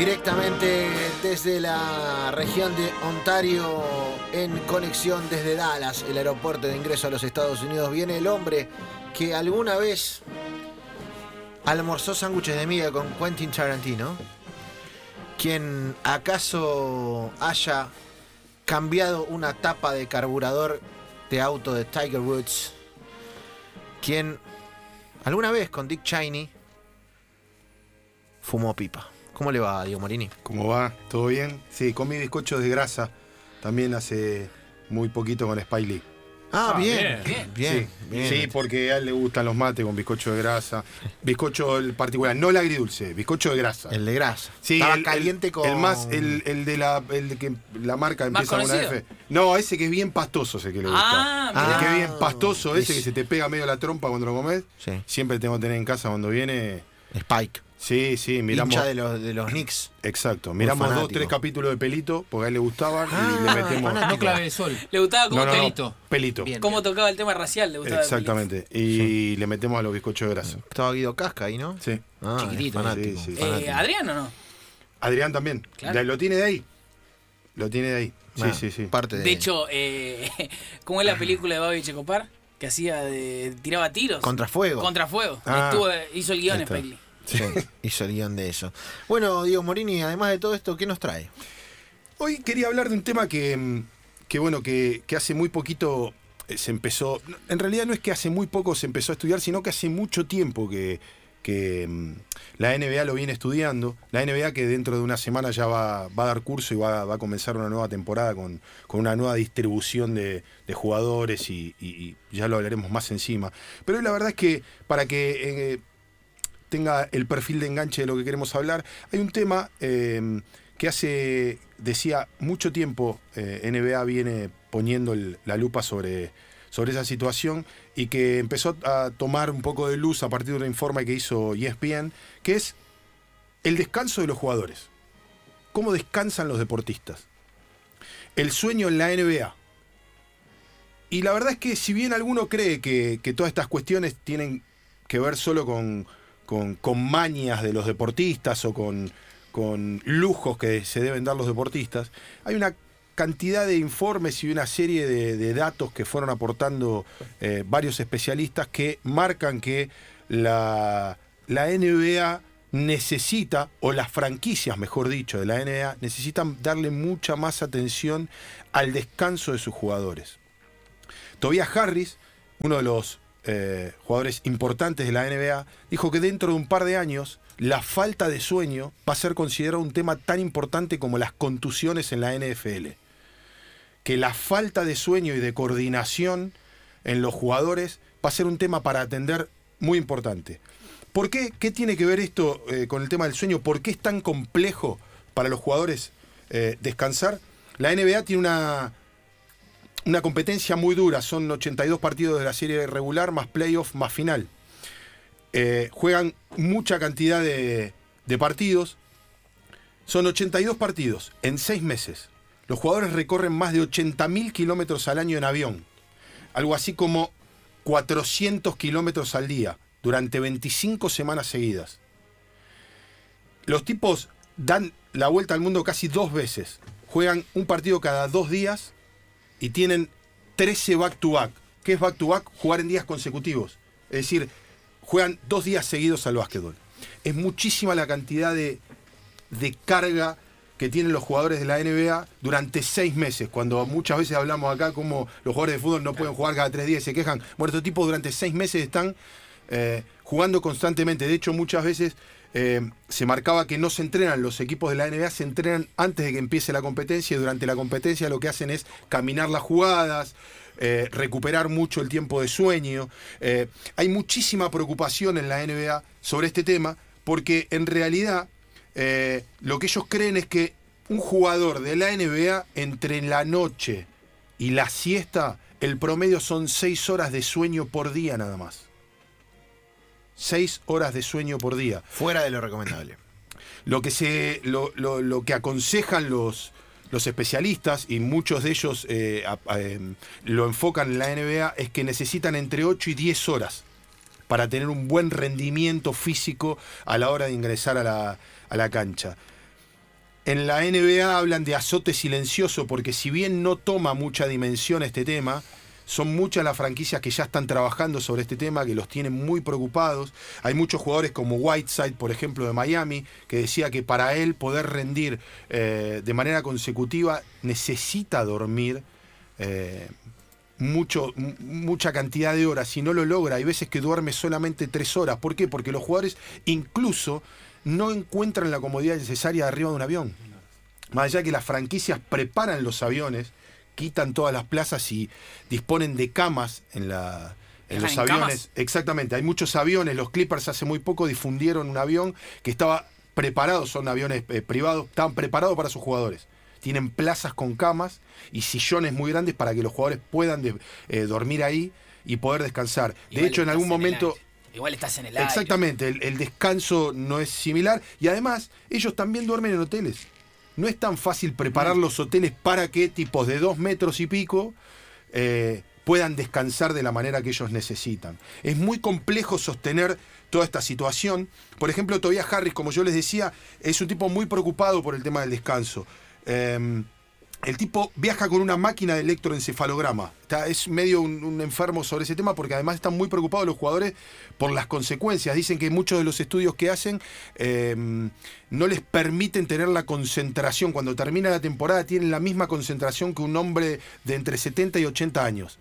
Directamente desde la región de Ontario, en conexión desde Dallas, el aeropuerto de ingreso a los Estados Unidos, viene el hombre que alguna vez almorzó sándwiches de miga con Quentin Tarantino, quien acaso haya cambiado una tapa de carburador de auto de Tiger Woods, quien alguna vez con Dick Cheney fumó pipa. ¿Cómo le va, Diego Morini? ¿Cómo va? ¿Todo bien? Sí, comí bizcochos de grasa también hace muy poquito con Spy Lee. Ah, Ah, bien, bien. bien, sí, bien. sí, porque a él le gustan los mates con bizcocho de grasa. Bizcocho el particular, no el agridulce, bizcocho de grasa. El de grasa. Sí, Estaba el, caliente el- con. el más, el, el de la, el de que la marca ¿Más empieza con una? F. No, ese que es bien pastoso, ese que le gusta. Ah, mirá. el que es bien pastoso, ese Es- que se te pega medio la trompa cuando lo comes. Sí, Siempre tengo que tener en casa cuando viene. Spike. Sí, sí, miramos. Hincha de los, de los Knicks. Exacto, miramos dos, tres capítulos de pelito, porque a él le gustaban Ah, y le metemos. No clave de sol. Le gustaba como No, no, no, pelito. pelito. Bien. Cómo tocaba el tema racial, le gustaba. Exactamente. Y le metemos a los bizcochos de grasa. Estaba Guido Casca ahí, ¿no? Sí. Ah, Chiquitito. Sí, sí. Eh, fanático. ¿Adrián o no? Adrián también. Claro. Lo tiene de ahí. Lo tiene de ahí. Sí, Ah, sí, sí. Parte de, De hecho, eh, ¿cómo es la película de Babi Checopar? Que hacía de. tiraba tiros. Contrafuego. Contrafuego. Ah. Estuvo, hizo el guion. Spike Lee. Sí, hizo el guion de eso. Bueno, Diego Morini, además de todo esto, ¿qué nos trae? Hoy quería hablar de un tema que, mm, que bueno, que, que hace muy poquito eh, se empezó. En realidad no es que hace muy poco se empezó a estudiar, sino que hace mucho tiempo que, que mm, la NBA lo viene estudiando. La NBA que dentro de una semana ya va, va a dar curso y va, a comenzar una nueva temporada con, con una nueva distribución de, jugadores y, ya lo hablaremos más encima. Pero la verdad es que para que eh, tenga el perfil de enganche de lo que queremos hablar, hay un tema eh, que hace, decía, mucho tiempo eh, NBA viene poniendo la lupa sobre, sobre esa situación y que empezó a tomar un poco de luz a partir de un informe que hizo ESPN, que es el descanso de los jugadores. ¿Cómo descansan los deportistas? El sueño en la NBA. Y la verdad es que si bien alguno cree que, que todas estas cuestiones tienen que ver solo con, con, con mañas de los deportistas o con, con lujos que se deben dar los deportistas, hay una cantidad de informes y una serie de, datos que fueron aportando eh, varios especialistas que marcan que la, la NBA necesita, o las franquicias, mejor dicho, de la NBA, necesitan darle mucha más atención al descanso de sus jugadores. Tobias Harris, uno de los eh, jugadores importantes de la NBA, dijo que dentro de un par de años la falta de sueño va a ser considerado un tema tan importante como las contusiones en la NFL. Que la falta de sueño y de coordinación en los jugadores va a ser un tema para atender muy importante. ¿Por qué? ¿Qué tiene que ver esto eh, con el tema del sueño? ¿Por qué es tan complejo para los jugadores eh, descansar? La NBA tiene una, una competencia muy dura, son 82 partidos de la serie regular, más playoff, más final. Eh, juegan mucha cantidad de, de partidos, son 82 partidos en 6 meses. Los jugadores recorren más de 80.000 kilómetros al año en avión, algo así como 400 kilómetros al día, durante 25 semanas seguidas. Los tipos dan la vuelta al mundo casi dos veces, juegan un partido cada dos días y tienen 13 back-to-back. ¿Qué es back-to-back? Jugar en días consecutivos. Es decir, juegan dos días seguidos al básquetbol. Es muchísima la cantidad de, de carga que tienen los jugadores de la NBA durante seis meses, cuando muchas veces hablamos acá como los jugadores de fútbol no pueden jugar cada tres días y se quejan. Bueno, estos tipos durante seis meses están eh, jugando constantemente. De hecho, muchas veces eh, se marcaba que no se entrenan, los equipos de la NBA se entrenan antes de que empiece la competencia y durante la competencia lo que hacen es caminar las jugadas, eh, recuperar mucho el tiempo de sueño. Hay muchísima preocupación en la NBA sobre este tema porque en realidad eh, lo que ellos creen es que un jugador de la NBA entre la noche y la siesta, el promedio son seis horas de sueño por día nada más. Seis horas de sueño por día. Fuera de lo recomendable. Lo que, se, lo, lo- lo que aconsejan los, los especialistas, y muchos de ellos eh, a- a- em, lo enfocan en la NBA, es que necesitan entre 8 y 10 horas para tener un buen rendimiento físico a la hora de ingresar a la, a la cancha. En la NBA hablan de azote silencioso porque si bien no toma mucha dimensión este tema, son muchas las franquicias que ya están trabajando sobre este tema, que los tienen muy preocupados. Hay muchos jugadores como Whiteside, por ejemplo, de Miami, que decía que para él poder rendir eh, de manera consecutiva necesita dormir. eh, mucho, mucha cantidad de horas. Si no lo logra, hay veces que duerme solamente tres horas. ¿Por qué? Porque los jugadores incluso no encuentran la comodidad necesaria arriba de un avión. Más allá de que las franquicias preparan los aviones, quitan todas las plazas y disponen de camas en, la, en ¿Dejan los en aviones. camas? Exactamente, hay muchos aviones. Los Clippers hace muy poco difundieron un avión que estaba preparado, son aviones eh, privados, estaban preparados para sus jugadores. Tienen plazas con camas y sillones muy grandes para que los jugadores puedan de- eh, dormir ahí y poder descansar. De hecho, en algún momento... Igual estás en el aire. Exactamente, el, el descanso no es similar y además ellos también duermen en hoteles. No es tan fácil preparar los hoteles para que tipos de dos metros y pico eh, puedan descansar de la manera que ellos necesitan. Es muy complejo sostener toda esta situación. Por ejemplo, Tobias Harris, como yo les decía, es un tipo muy preocupado por el tema del descanso. Eh, el tipo viaja con una máquina de electroencefalograma. Está, es medio un, enfermo sobre ese tema porque además están muy preocupados los jugadores por las consecuencias. Dicen que muchos de los estudios que hacen eh, no les permiten tener la concentración. Cuando termina la temporada tienen la misma concentración que un hombre de entre 70 y 80 años.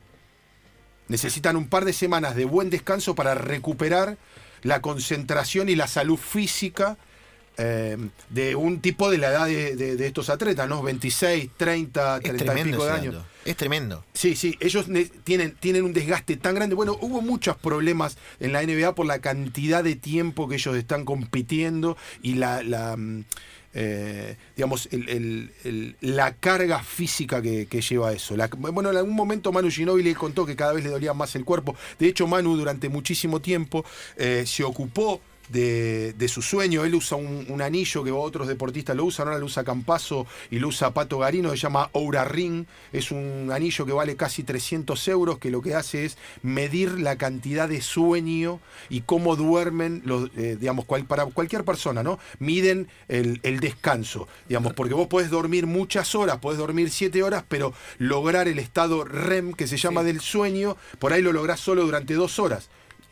Necesitan un par de semanas de buen descanso para recuperar la concentración y la salud física eh, de un tipo de la edad de, de- de estos atletas, ¿no? 26, 30, Es 30 y pico de años. Es tremendo. Sí, sí, ellos ne- tienen, tienen un desgaste tan grande. Bueno, hubo muchos problemas en la NBA por la cantidad de tiempo que ellos están compitiendo y la, la, mm, eh, digamos, el- el- el- la carga física que, que lleva eso. La- bueno, en algún momento Manu Ginóbili contó que cada vez le dolía más el cuerpo. De hecho, Manu durante muchísimo tiempo eh, se ocupó de, de su sueño. Él usa un, un anillo que otros deportistas lo usan, ahora lo usa Campazo y lo usa Pato Garino, se llama Oura Ring. Es un anillo que vale casi 300 euros, que lo que hace es medir la cantidad de sueño y cómo duermen, los, eh, digamos, cual- para cualquier persona, ¿no? Miden el, el descanso, digamos, porque vos podés dormir muchas horas, podés dormir 7 horas, pero lograr el estado REM, que se llama Sí. del sueño, por ahí lo lográs solo durante dos horas.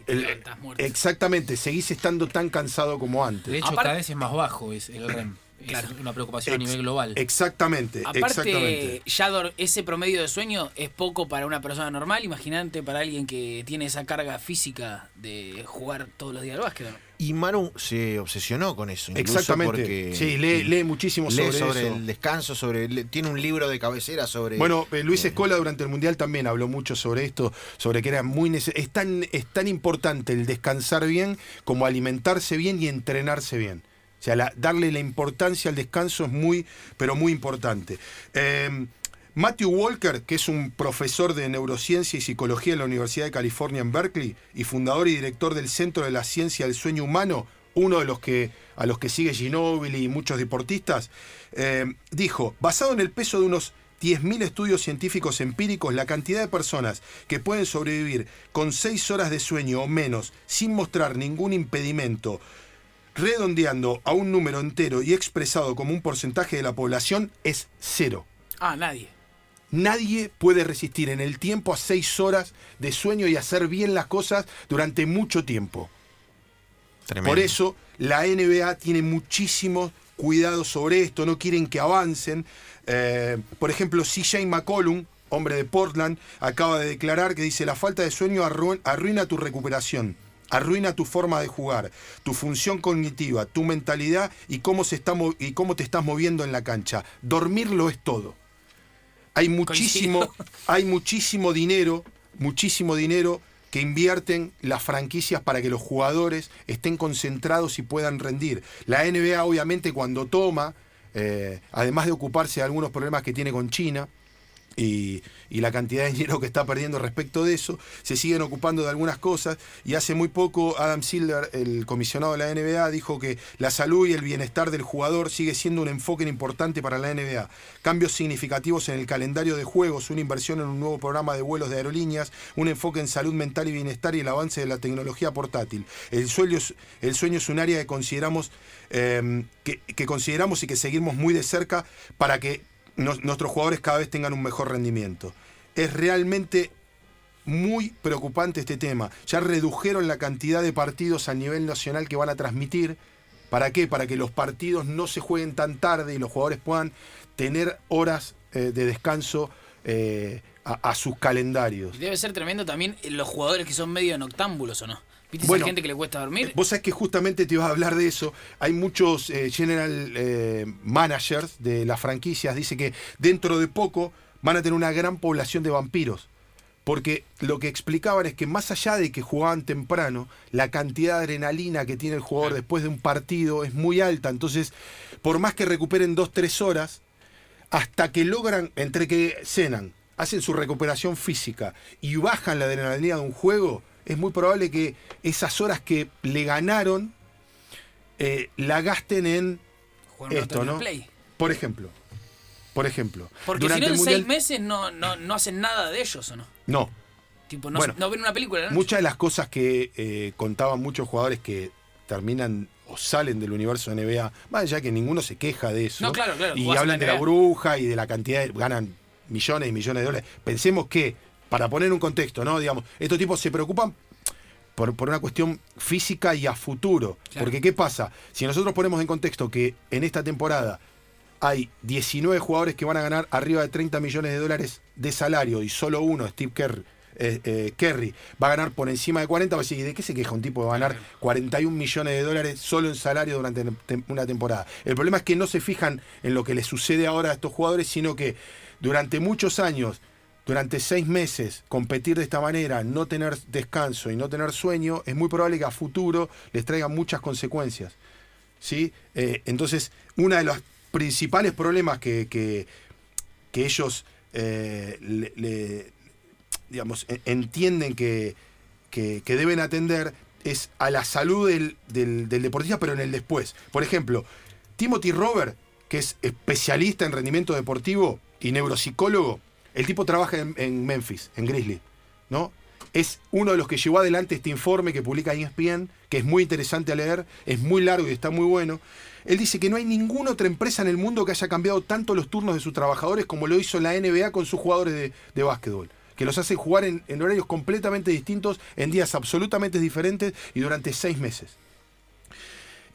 El- exactamente, seguís estando tan cansado como antes. De hecho, cada vez es más bajo es el REM. Claro. Es una preocupación a nivel global. Exactamente, Aparte, exactamente. ya ese promedio de sueño es poco para una persona normal. Imagínate para alguien que tiene esa carga física de jugar todos los días al básquet. Y Manu se obsesionó con eso. incluso Exactamente. Porque sí, lee, lee muchísimo lee sobre, sobre eso. el descanso, sobre tiene un libro de cabecera sobre. Bueno, eh, Luis eh, Escola durante el Mundial también habló mucho sobre esto, sobre que era muy es tan, es tan importante el descansar bien como alimentarse bien y entrenarse bien. O sea, darle la importancia al descanso es muy, pero muy importante. Eh, Matthew Walker, que es un profesor de neurociencia y psicología en la Universidad de California en Berkeley y fundador y director del Centro de la Ciencia del Sueño Humano, uno de los que a los que sigue Ginóbili y muchos deportistas, eh, dijo, basado en el peso de unos 10.000 estudios científicos empíricos, la cantidad de personas que pueden sobrevivir con 6 horas de sueño o menos sin mostrar ningún impedimento, redondeando a un número entero y expresado como un porcentaje de la población, es cero. Ah, nadie. Nadie puede resistir en el tiempo a seis horas de sueño y hacer bien las cosas durante mucho tiempo. tremendo. Por eso la NBA tiene muchísimo cuidado sobre esto, no quieren que avancen. Eh, por ejemplo, CJ McCollum, hombre de Portland, acaba de declarar que dice la falta de sueño arru- arruina tu recuperación. Arruina tu forma de jugar, tu función cognitiva, tu mentalidad y cómo, se está y cómo te estás moviendo en la cancha. Dormirlo es todo. Hay muchísimo, hay muchísimo dinero, muchísimo dinero que invierten las franquicias para que los jugadores estén concentrados y puedan rendir. La NBA obviamente cuando toma, eh, además de ocuparse de algunos problemas que tiene con China, y, la cantidad de dinero que está perdiendo respecto de eso, se siguen ocupando de algunas cosas y hace muy poco Adam Silver, el comisionado de la NBA, dijo que la salud y el bienestar del jugador sigue siendo un enfoque importante para la NBA. Cambios significativos en el calendario de juegos, una inversión en un nuevo programa de vuelos de aerolíneas, un enfoque en salud mental y bienestar y el avance de la tecnología portátil. El sueño es, un área que consideramos, eh, que consideramos y que seguimos muy de cerca para que nuestros jugadores cada vez tengan un mejor rendimiento. Es realmente muy preocupante este tema. Ya redujeron la cantidad de partidos a nivel nacional que van a transmitir. ¿Para qué? Para que los partidos no se jueguen tan tarde y los jugadores puedan tener horas eh, de descanso eh, a, sus calendarios. Debe ser tremendo también eh, los jugadores que son medio noctámbulos o no. ¿Viste Bueno, esa gente que le cuesta dormir? Vos sabés que justamente te ibas a hablar de eso. Hay muchos eh, general eh, managers de las franquicias. Dice que dentro de poco van a tener una gran población de vampiros. Porque lo que explicaban es que más allá de que jugaban temprano, la cantidad de adrenalina que tiene el jugador después de un partido es muy alta. Entonces, por más que recuperen dos, tres horas, hasta que logran, entre que cenan, hacen su recuperación física y bajan la adrenalina de un juego, es muy probable que esas horas que le ganaron eh, la gasten en Jugar un esto, ¿no? Play. Por ejemplo. Por ejemplo. Porque si durante no, en Mundial- seis meses no, no, no hacen nada de ellos, ¿o no? No. Tipo, no, Bueno, no ven una película. Muchas de las cosas que eh, contaban muchos jugadores que terminan o salen del universo de NBA, más allá que ninguno se queja de eso. No, claro, claro, Y hablan la de la bruja y de la cantidad de. ganan millones y millones de dólares. Pensemos que, para poner un contexto, ¿no? Digamos, estos tipos se preocupan por, por una cuestión física y a futuro. Claro. Porque, ¿qué pasa? Si nosotros ponemos en contexto que en esta temporada hay 19 jugadores que van a ganar arriba de 30 millones de dólares de salario y solo uno, Steve Kerr, eh, eh, Kerry, va a ganar por encima de 40, va a decir, ¿y ¿de qué se queja un tipo de ganar 41 millones de dólares solo en salario durante una temporada? El problema es que no se fijan en lo que les sucede ahora a estos jugadores, sino que durante muchos años, durante seis meses, competir de esta manera, no tener descanso y no tener sueño, es muy probable que a futuro les traiga muchas consecuencias. ¿sí? Eh, entonces, uno de los principales problemas que, que- que ellos eh, le- digamos, entienden que, que- que deben atender es a la salud del, del- del deportista, pero en el después. Por ejemplo, Timothy Robert, que es especialista en rendimiento deportivo y neuropsicólogo, el tipo trabaja en, Memphis, en Grizzly, ¿no? Es uno de los que llevó adelante este informe que publica ESPN, que es muy interesante a leer, es muy largo y está muy bueno. Él dice que no hay ninguna otra empresa en el mundo que haya cambiado tanto los turnos de sus trabajadores como lo hizo la NBA con sus jugadores de, básquetbol. Que los hace jugar en horarios completamente distintos, en días absolutamente diferentes y durante seis meses.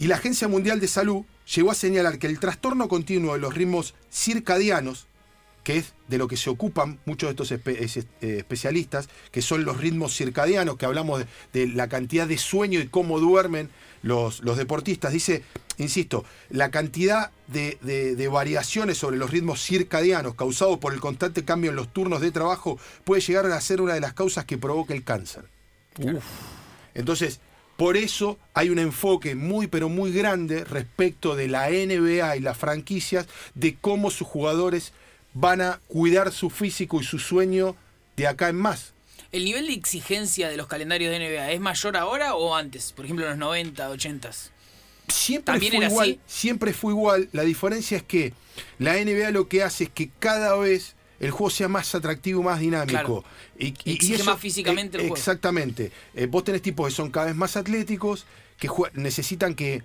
Y la Agencia Mundial de Salud llegó a señalar que el trastorno continuo de los ritmos circadianos, que es de lo que se ocupan muchos de estos espe- es- eh, especialistas, que son los ritmos circadianos, que hablamos de, de la cantidad de sueño y cómo duermen los, los deportistas. Dice, insisto, la cantidad de, de- de variaciones sobre los ritmos circadianos causados por el constante cambio en los turnos de trabajo puede llegar a ser una de las causas que provoca el cáncer. Entonces, por eso hay un enfoque muy pero muy grande respecto de la NBA y las franquicias de cómo sus jugadores van a cuidar su físico y su sueño de acá en más. ¿El nivel de exigencia de los calendarios de NBA es mayor ahora o antes? Por ejemplo, en los 90, 80. Siempre ¿También fue era igual, así? siempre fue igual. La diferencia es que la NBA lo que hace es que cada vez el juego sea más atractivo, más dinámico. Claro. Y, y- más físicamente el juego. Exactamente. Eh, vos tenés tipos que son cada vez más atléticos, que necesitan que...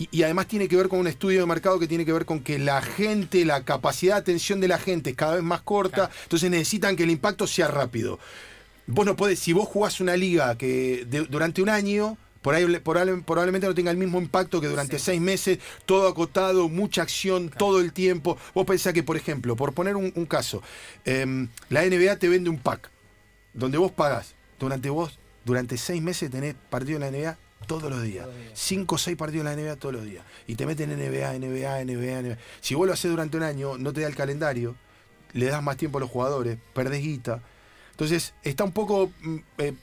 Y, y además tiene que ver con un estudio de mercado que tiene que ver con que la gente, la capacidad de atención de la gente es cada vez más corta, entonces necesitan que el impacto sea rápido. Vos no podés, si vos jugás una liga que de- durante un año, por ahí probable- probablemente no tenga el mismo impacto que durante seis meses, todo acotado, mucha acción todo el tiempo. Vos pensás que, por ejemplo, por poner un, un caso, em, la NBA te vende un pack donde vos pagás durante vos, durante seis meses tenés partido en la NBA todos los días. Cinco o seis partidos en la NBA todos los días. Y te meten NBA, NBA, NBA, NBA. Si vos lo haces durante un año, no te da el calendario, le das más tiempo a los jugadores, perdés guita. Entonces, está un poco. mm, eh,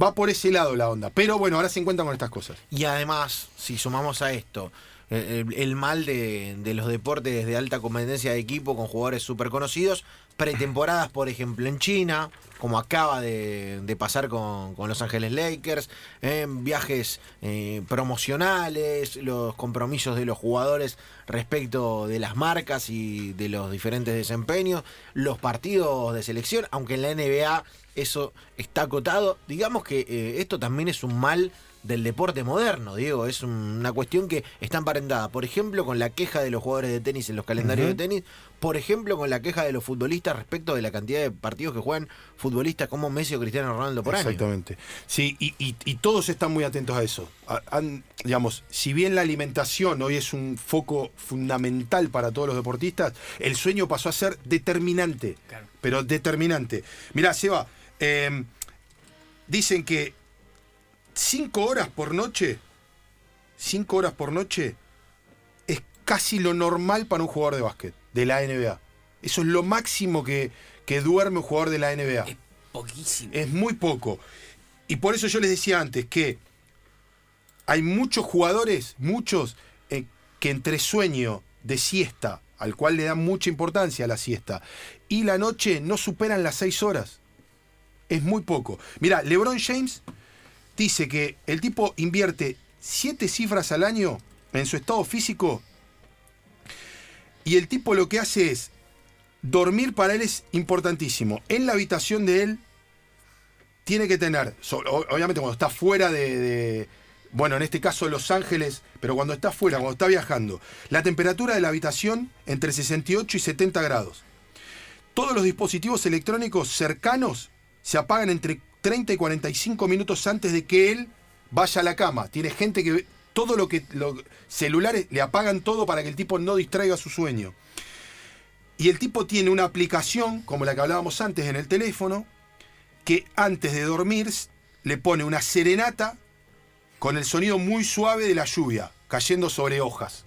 va por ese lado la onda. Pero bueno, ahora se encuentran con estas cosas. Y además, si sumamos a esto, el, el- el mal de, de los deportes de alta competencia de equipo con jugadores súper conocidos, pretemporadas, por ejemplo, en China, como acaba de, de pasar con, con Los Ángeles Lakers, en viajes eh, promocionales, los compromisos de los jugadores respecto de las marcas y de los diferentes desempeños, los partidos de selección, aunque en la NBA eso está acotado, digamos que eh, esto también es un mal del deporte moderno, Diego. Es un- una cuestión que está emparentada, por ejemplo, con la queja de los jugadores de tenis en los calendarios de tenis, por ejemplo, con la queja de los futbolistas respecto de la cantidad de partidos que juegan futbolistas como Messi o Cristiano Ronaldo por año. Exactamente. Sí, y, y- y todos están muy atentos a eso. A- han- digamos, si bien la alimentación hoy es un foco fundamental para todos los deportistas, el sueño pasó a ser determinante. Claro. Pero determinante. Mirá, Seba, eh, dicen que cinco horas por noche, cinco horas por noche, es casi lo normal para un jugador de básquet, de la NBA. Eso es lo máximo que, que duerme un jugador de la NBA. Es poquísimo. Es muy poco. Y por eso yo les decía antes que hay muchos jugadores, muchos, eh, que entre sueño de siesta, al cual le dan mucha importancia a la siesta, y la noche no superan las seis horas. Es muy poco. Mira, LeBron James dice que el tipo invierte siete cifras al año en su estado físico y el tipo lo que hace es dormir para él es importantísimo. En la habitación de él tiene que tener, obviamente cuando está fuera de, bueno, en este caso Los Ángeles, pero cuando está fuera, cuando está viajando, la temperatura de la habitación entre 68 y 70 grados. Todos los dispositivos electrónicos cercanos se apagan entre 30 y 45 minutos antes de que él vaya a la cama. Tiene gente que todo lo que los celulares le apagan todo para que el tipo no distraiga su sueño. Y el tipo tiene una aplicación, como la que hablábamos antes en el teléfono, que antes de dormir le pone una serenata con el sonido muy suave de la lluvia cayendo sobre hojas.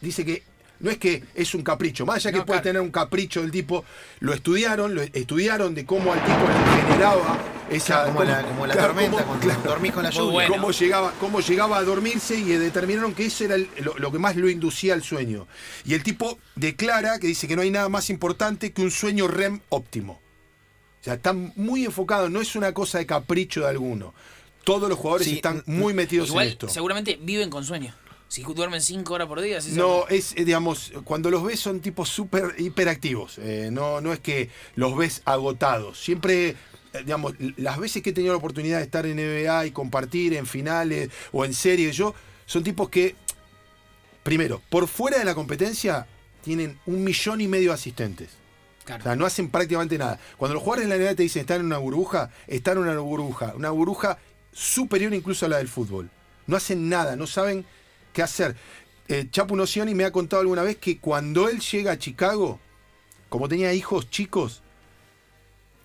Dice que no es que es un capricho, más allá que No, puede claro. tener un capricho del tipo, lo estudiaron, lo estudiaron de cómo al tipo le generaba esa Como la, como la claro, tormenta, cómo- cuando claro, dormís con la lluvia. bueno. cómo llegaba, cómo llegaba a dormirse y determinaron que eso era el- lo, lo que más lo inducía al sueño. Y el tipo declara que dice que no hay nada más importante que un sueño REM óptimo. O sea, está muy enfocado, no es una cosa de capricho de alguno. Todos los jugadores Sí, están muy metidos Igual, en esto. seguramente viven con sueño. Si duermen 5 horas por día, se- No, es, eh, digamos, cuando los ves son tipos súper hiperactivos. Eh, no, no es que los ves agotados. Siempre, eh, digamos, las veces que he tenido la oportunidad de estar en NBA y compartir en finales o en series, yo, son tipos que, primero, por fuera de la competencia, tienen un millón y medio de asistentes. Claro. O sea, no hacen prácticamente nada. Cuando los jugadores en la NBA te dicen están en una burbuja, están en una burbuja. Una burbuja superior incluso a la del fútbol. No hacen nada, no saben qué hacer. Eh, Chapu Nocioni me ha contado alguna vez que cuando él llega a Chicago, como tenía hijos chicos,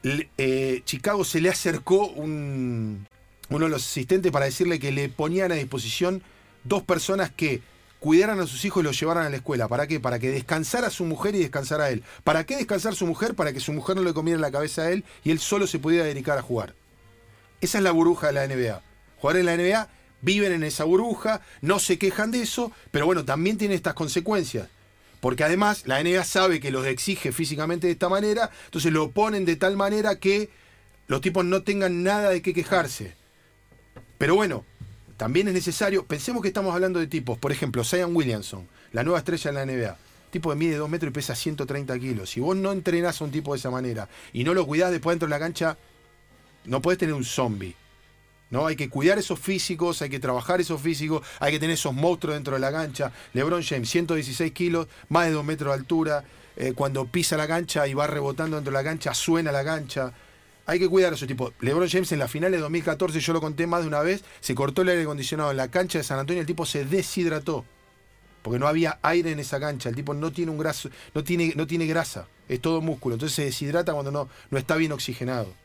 eh, Chicago se le acercó un, uno de los asistentes para decirle que le ponían a disposición dos personas que cuidaran a sus hijos y los llevaran a la escuela. ¿Para qué? Para que descansara su mujer y descansara él. ¿Para qué descansar su mujer? Para que su mujer no le comiera la cabeza a él y él solo se pudiera dedicar a jugar. Esa es la burbuja de la NBA. Jugadores de la NBA viven en esa burbuja, no se quejan de eso, pero bueno, también tiene estas consecuencias. Porque además la NBA sabe que los exige físicamente de esta manera, entonces lo ponen de tal manera que los tipos no tengan nada de qué quejarse. Pero bueno, también es necesario, pensemos que estamos hablando de tipos, por ejemplo, Zion Williamson, la nueva estrella en la NBA. Tipo que mide 2 metros y pesa 130 kilos. Si vos no entrenás a un tipo de esa manera y no lo cuidás después dentro de la cancha, no podés tener un zombie. ¿No? Hay que cuidar esos físicos, hay que trabajar esos físicos, hay que tener esos monstruos dentro de la cancha. LeBron James, 116 kilos, más de 2 metros de altura. eh, cuando pisa la cancha y va rebotando dentro de la cancha, suena la cancha. Hay que cuidar a esos tipos. LeBron James en la final de 2014, yo lo conté más de una vez, se cortó el aire acondicionado en la cancha de San Antonio, el tipo se deshidrató. Porque no había aire en esa cancha. El tipo no tiene un graso, no tiene, no tiene grasa, es todo músculo. Entonces se deshidrata cuando no, no está bien oxigenado.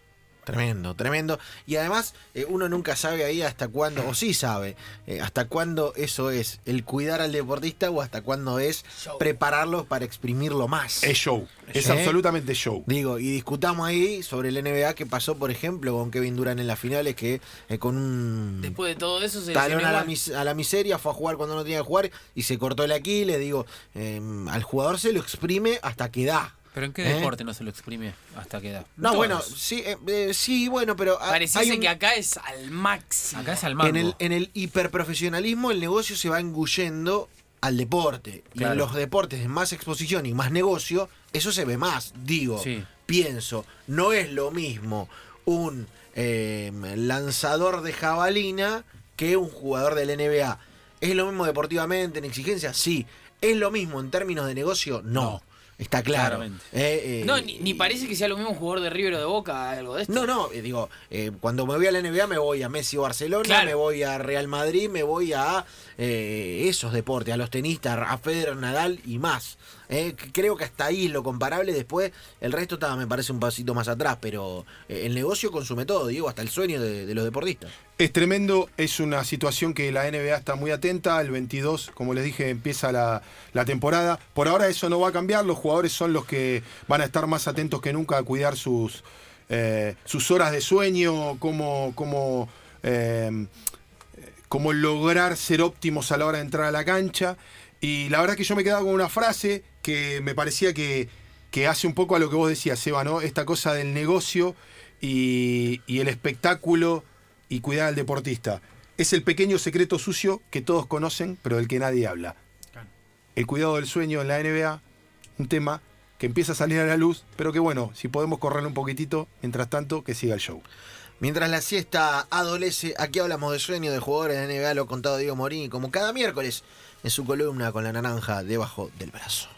Tremendo, tremendo. Y además, eh, uno nunca sabe ahí hasta cuándo, o sí sabe, eh, hasta cuándo eso es el cuidar al deportista o hasta cuándo es Show. prepararlo para exprimirlo más. Es show, es ¿Sí? absolutamente show. Digo, y discutamos ahí sobre el NBA que pasó, por ejemplo, con Kevin Durant en las finales, que eh, con un Después de todo eso se talón a la, mis- a la miseria fue a jugar cuando no tenía que jugar y se cortó el Aquiles. Digo, eh, al jugador se lo exprime hasta que da. ¿Pero en qué ¿Eh? deporte no se lo exprime hasta qué edad? No, Todos. bueno, sí, eh, eh, sí, bueno, pero Pareciese un- que acá es al máximo. Acá es al mango. en el, en el hiperprofesionalismo el negocio se va engullendo al deporte. Y en los deportes de más exposición y más negocio, eso se ve más. Digo, Sí. pienso, no es lo mismo un eh, lanzador de jabalina que un jugador del NBA. ¿Es lo mismo deportivamente, en exigencia? Sí. ¿Es lo mismo en términos de negocio? No. Está claro. Eh, eh, No, ni, ni parece que sea lo mismo un jugador de River o de Boca, algo de esto. No, no, eh, digo, eh, cuando me voy a la NBA me voy a Messi o Barcelona, Claro. me voy a Real Madrid, me voy a eh, esos deportes, a los tenistas, a Federer, Nadal y más. Eh, creo que hasta ahí es lo comparable, después el resto está, me parece un pasito más atrás, pero eh, el negocio consume todo, digo, hasta el sueño de, los deportistas. Es tremendo, es una situación que la NBA está muy atenta. El 22, como les dije, empieza la, temporada. Por ahora eso no va a cambiar, los jugadores son los que van a estar más atentos que nunca a cuidar sus, eh, sus horas de sueño, cómo, cómo, cómo lograr ser óptimos a la hora de entrar a la cancha. Y la verdad que yo me quedaba con una frase que me parecía que, que hace un poco a lo que vos decías, Seba, ¿no? Esta cosa del negocio y, y el espectáculo y cuidar al deportista. Es el pequeño secreto sucio que todos conocen, pero del que nadie habla. El cuidado del sueño en la NBA, un tema que empieza a salir a la luz, pero que bueno, si podemos correr un poquitito, mientras tanto, que siga el show. Mientras la siesta adolece, aquí hablamos de sueño de jugadores de NBA, lo ha contado Diego Morini, como cada miércoles en su columna con la naranja debajo del brazo.